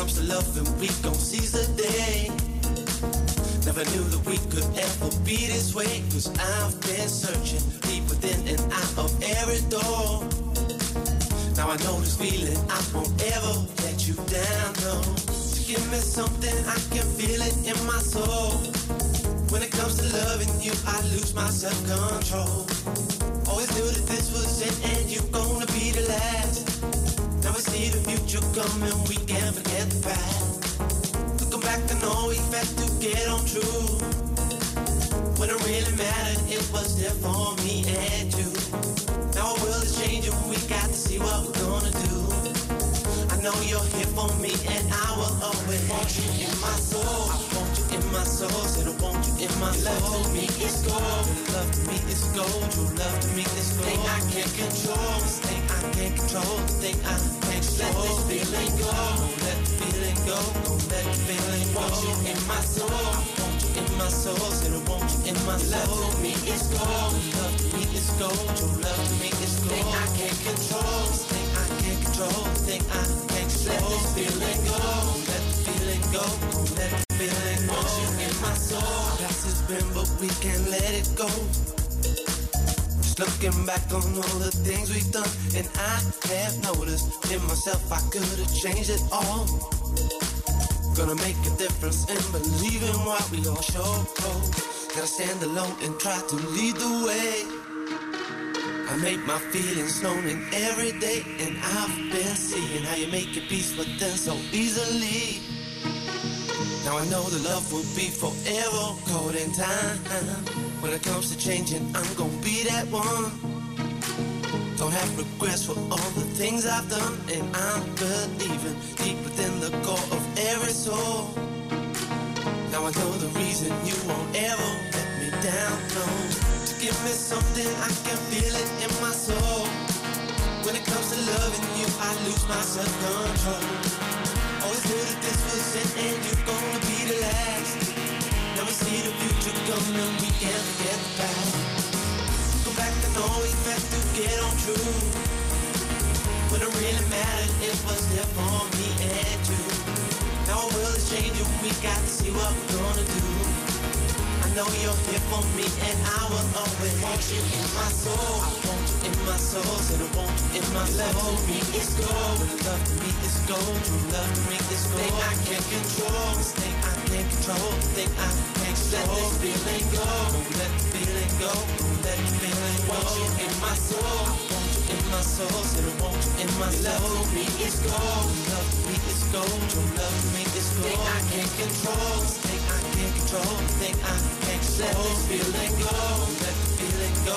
comes to loving, we gon' seize the day. Never knew that we could ever be this way. Cause I've been searching deep within and out of every door. Now I know this feeling, I won't ever let you down, no. So give me something, I can feel it in my soul. When it comes to loving you, I lose my self-control. Always knew that this was it and you're gonna be the last see the future coming, we can't forget the past. Looking back to know we had to get on true. When it really mattered, it was there for me and you. Now our world is changing, we got to see what we're gonna do. I know you're here for me, and I will always want you in my soul. I want you in my soul, said I want you in my soul. Love to me is gold, your love to me is gold, your love to me is gold. Thing I can't control, mistake can't control the thing I can't control. Let this feeling go. Don't let the feeling go. Don't let the feeling go. Want you in my soul. I want you in my soul. Said I want you in my soul. Love me is gold. Love to me is gold. Your love to me is gold. Thing I can't control. Thing I can't control. Thing I can't control. Let this feeling go. Don't let the feeling go. Don't let the feeling go. Want you in my soul. Past has been, but we can't let it go. Looking back on all the things we've done, and I have noticed in myself I could have changed it all. Gonna make a difference in believe in what we all show. Gotta stand alone and try to lead the way. I make my feelings known in every day, and I've been seeing how you make your peace with them so easily. Now I know the love will be forever caught in time. When it comes to changing, I'm gonna be that one. Don't have regrets for all the things I've done, and I'm believing deep within the core of every soul. Now I know the reason you won't ever let me down, no. To give me something, I can feel it in my soul. When it comes to loving you, I lose my self-control. Always knew that this was it and you're gonna be the last. Now we see the future coming we can't forget the past. Go back and always back to get on true. When it really mattered, it was there for me and you. Now our world is changing, we got to see what we're gonna do. I know you're here for me and I will always want you in my soul. My soul, said I want in my. Love to me is gold, love to me is gold. True love to me is gold. Thing I can't control, this thing I can't control, thing I can't control. Let this feeling go, don't let the feeling go, don't let the feeling go. Want you in my soul, I want you in my soul, said I want you in my. Love to me is gold, love to me is gold. True love to me is gold. Thing I can't control, this thing I can't control, thing I can't control. Let this feeling go, let the feeling go,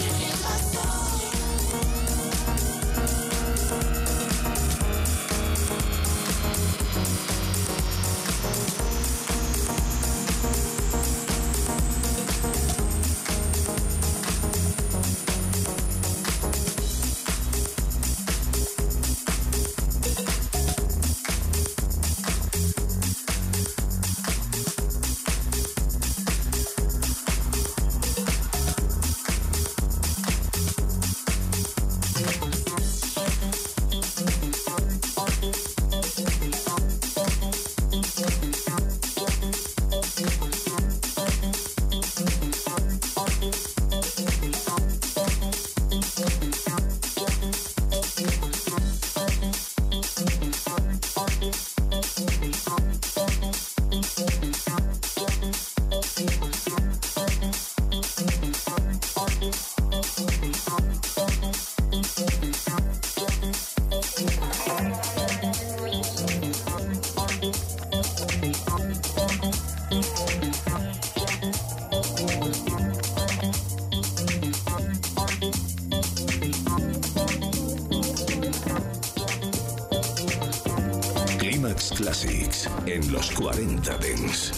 In my soul. Los 40 Dents.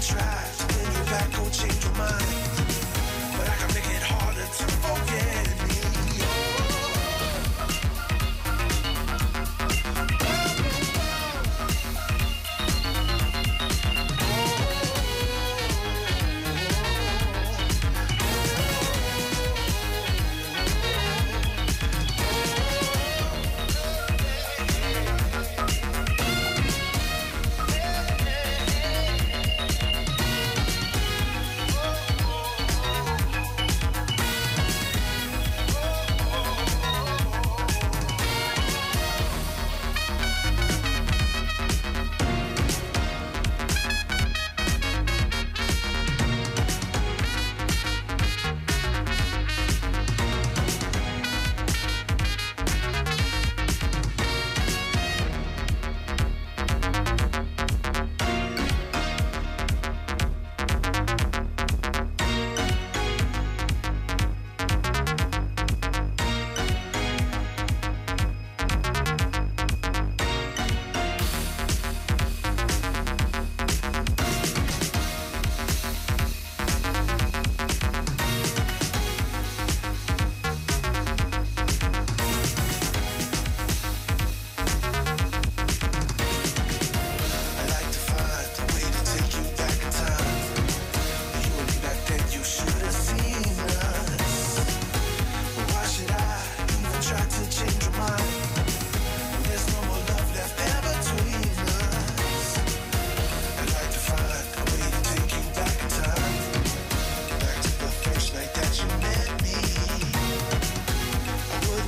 try, then you back gon' change your mind. But I can make it harder to forget.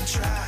try.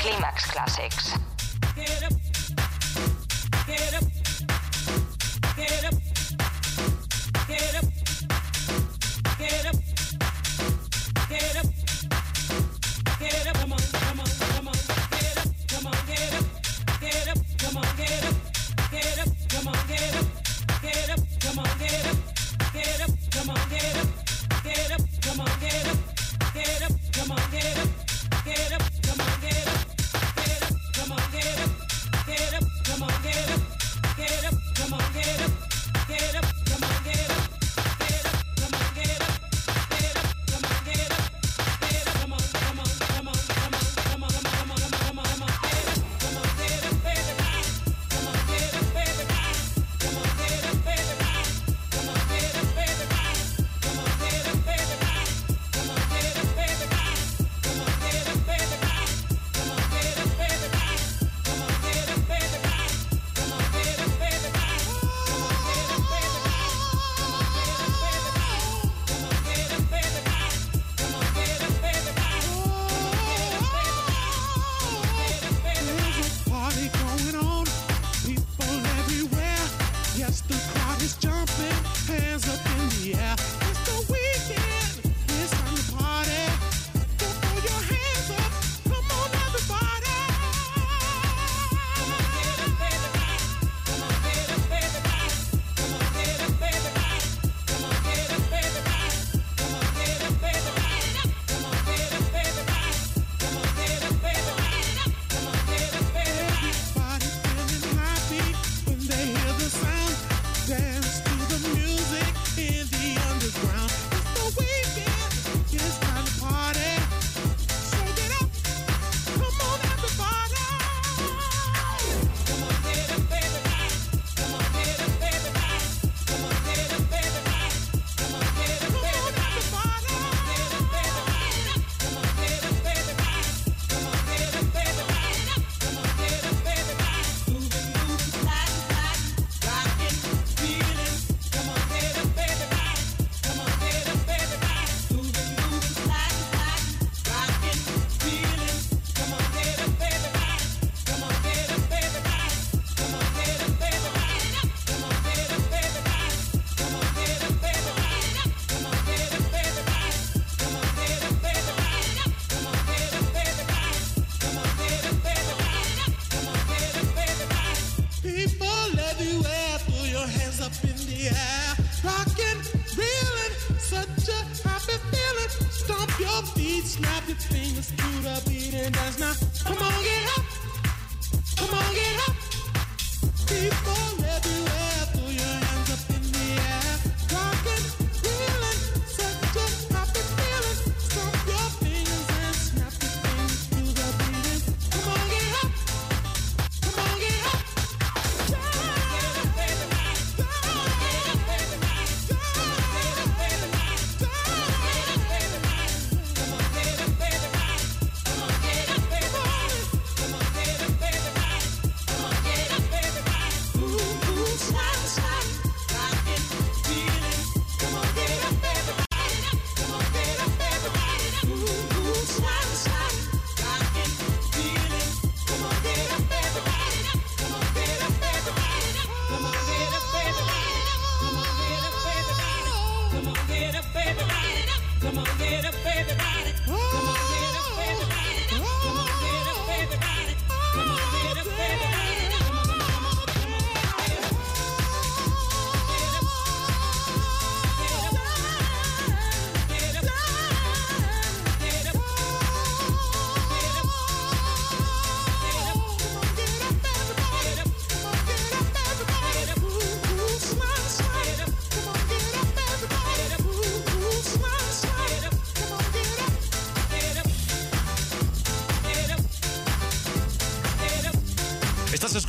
Climax Classics.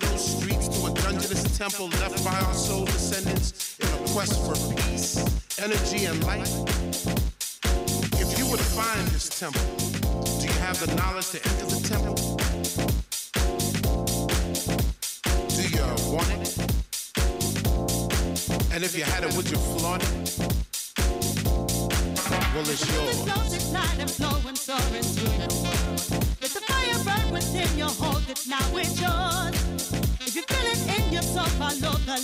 ghetto streets to a dungeonous temple left by our soul descendants in a quest for peace, energy, and light? If you would find this temple, do you have the knowledge to enter the temple? Do you want it? And if you had it, would you flaunt it? Well, it's yours.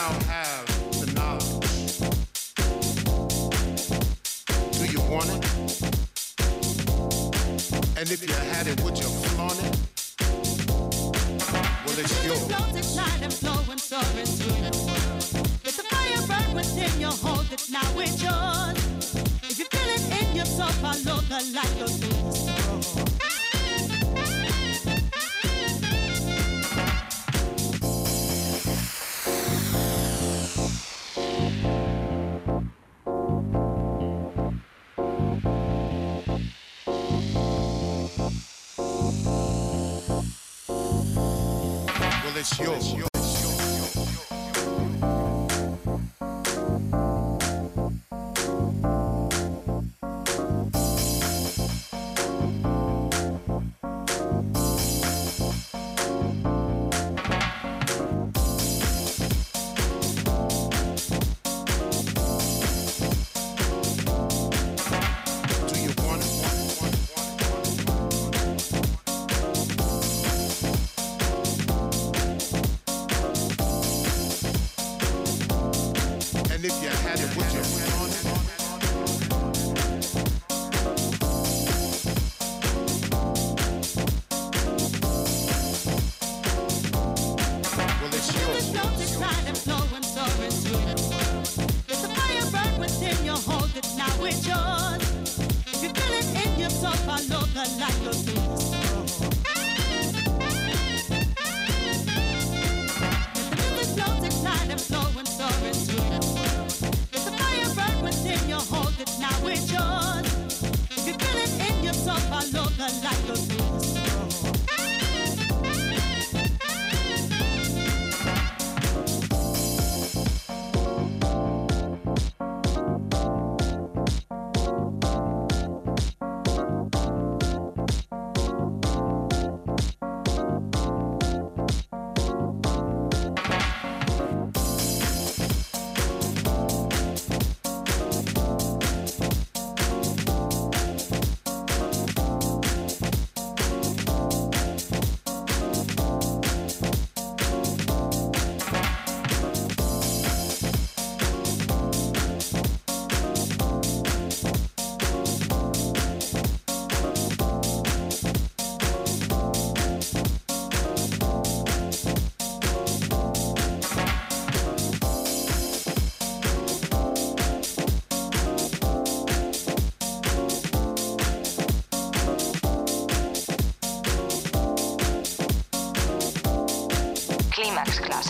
now have the knowledge. Do you want it? And if you had it, would you flaunt it? Well, it's yours. Flows its light and flowing so into the. Let the fire burn within you, hold it now, it's yours. If you feel it in your soul, follow the light, go through bless you. Mixclass.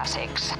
Classics.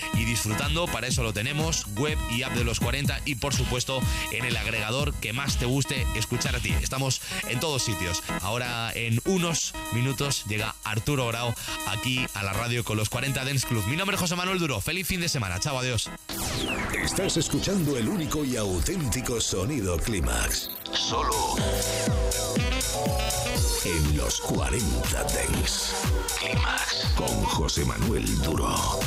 y disfrutando. Para eso lo tenemos, web y app de los 40 y por supuesto en el agregador que más te guste escuchar a ti. Estamos en todos sitios. Ahora en unos minutos llega Arturo Grau aquí a la radio con los 40 Dance Club. Mi nombre es José Manuel Duro. Feliz fin de semana. Chao, adiós. Estás escuchando el único y auténtico sonido Clímax. Solo en los 40 Dents. Clímax con José Manuel Duro.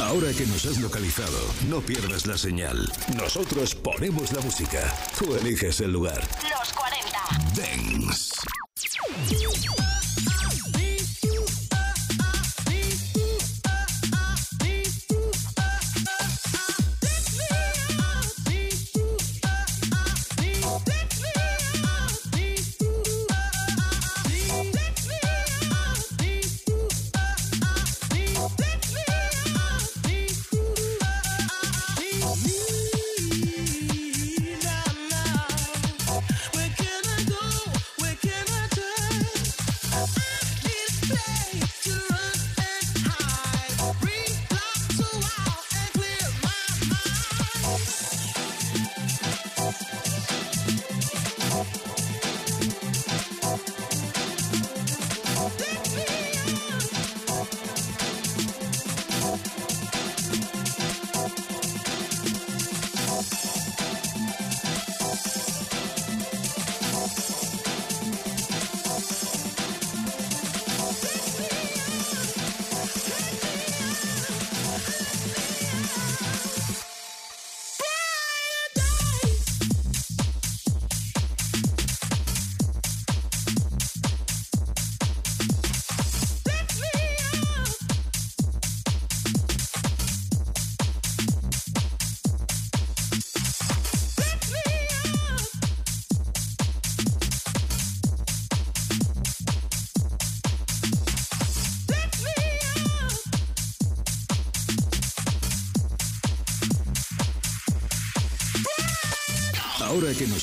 Ahora que nos has localizado, no pierdas la señal. Nosotros ponemos la música. Tú eliges el lugar. Los 40. Dance.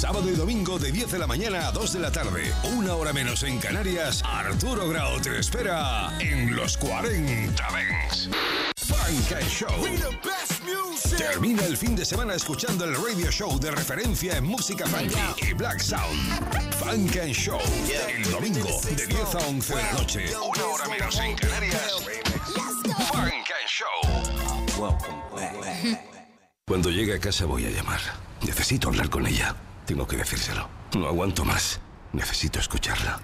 Sábado y domingo de 10 de la mañana a 2 de la tarde. Una hora menos en Canarias. Arturo Grau te espera en los 40 Dance. Funk and Show. Termina el fin de semana escuchando el radio show de referencia en música funky y black sound. Funk and Show. El domingo de 10 a 11 de la noche. Una hora menos en Canarias. Funk and Show. Cuando llegue a casa voy a llamar. Necesito hablar con ella. Tengo que decírselo. No aguanto más. Necesito escucharla.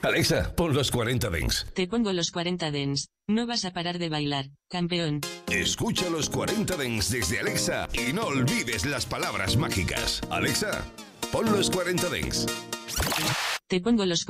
Alexa, pon los 40 Dents. Te pongo los 40 dens. No vas a parar de bailar, campeón. Escucha los 40 Dents desde Alexa y no olvides las palabras mágicas. Alexa, pon los 40 Dents. Te pongo los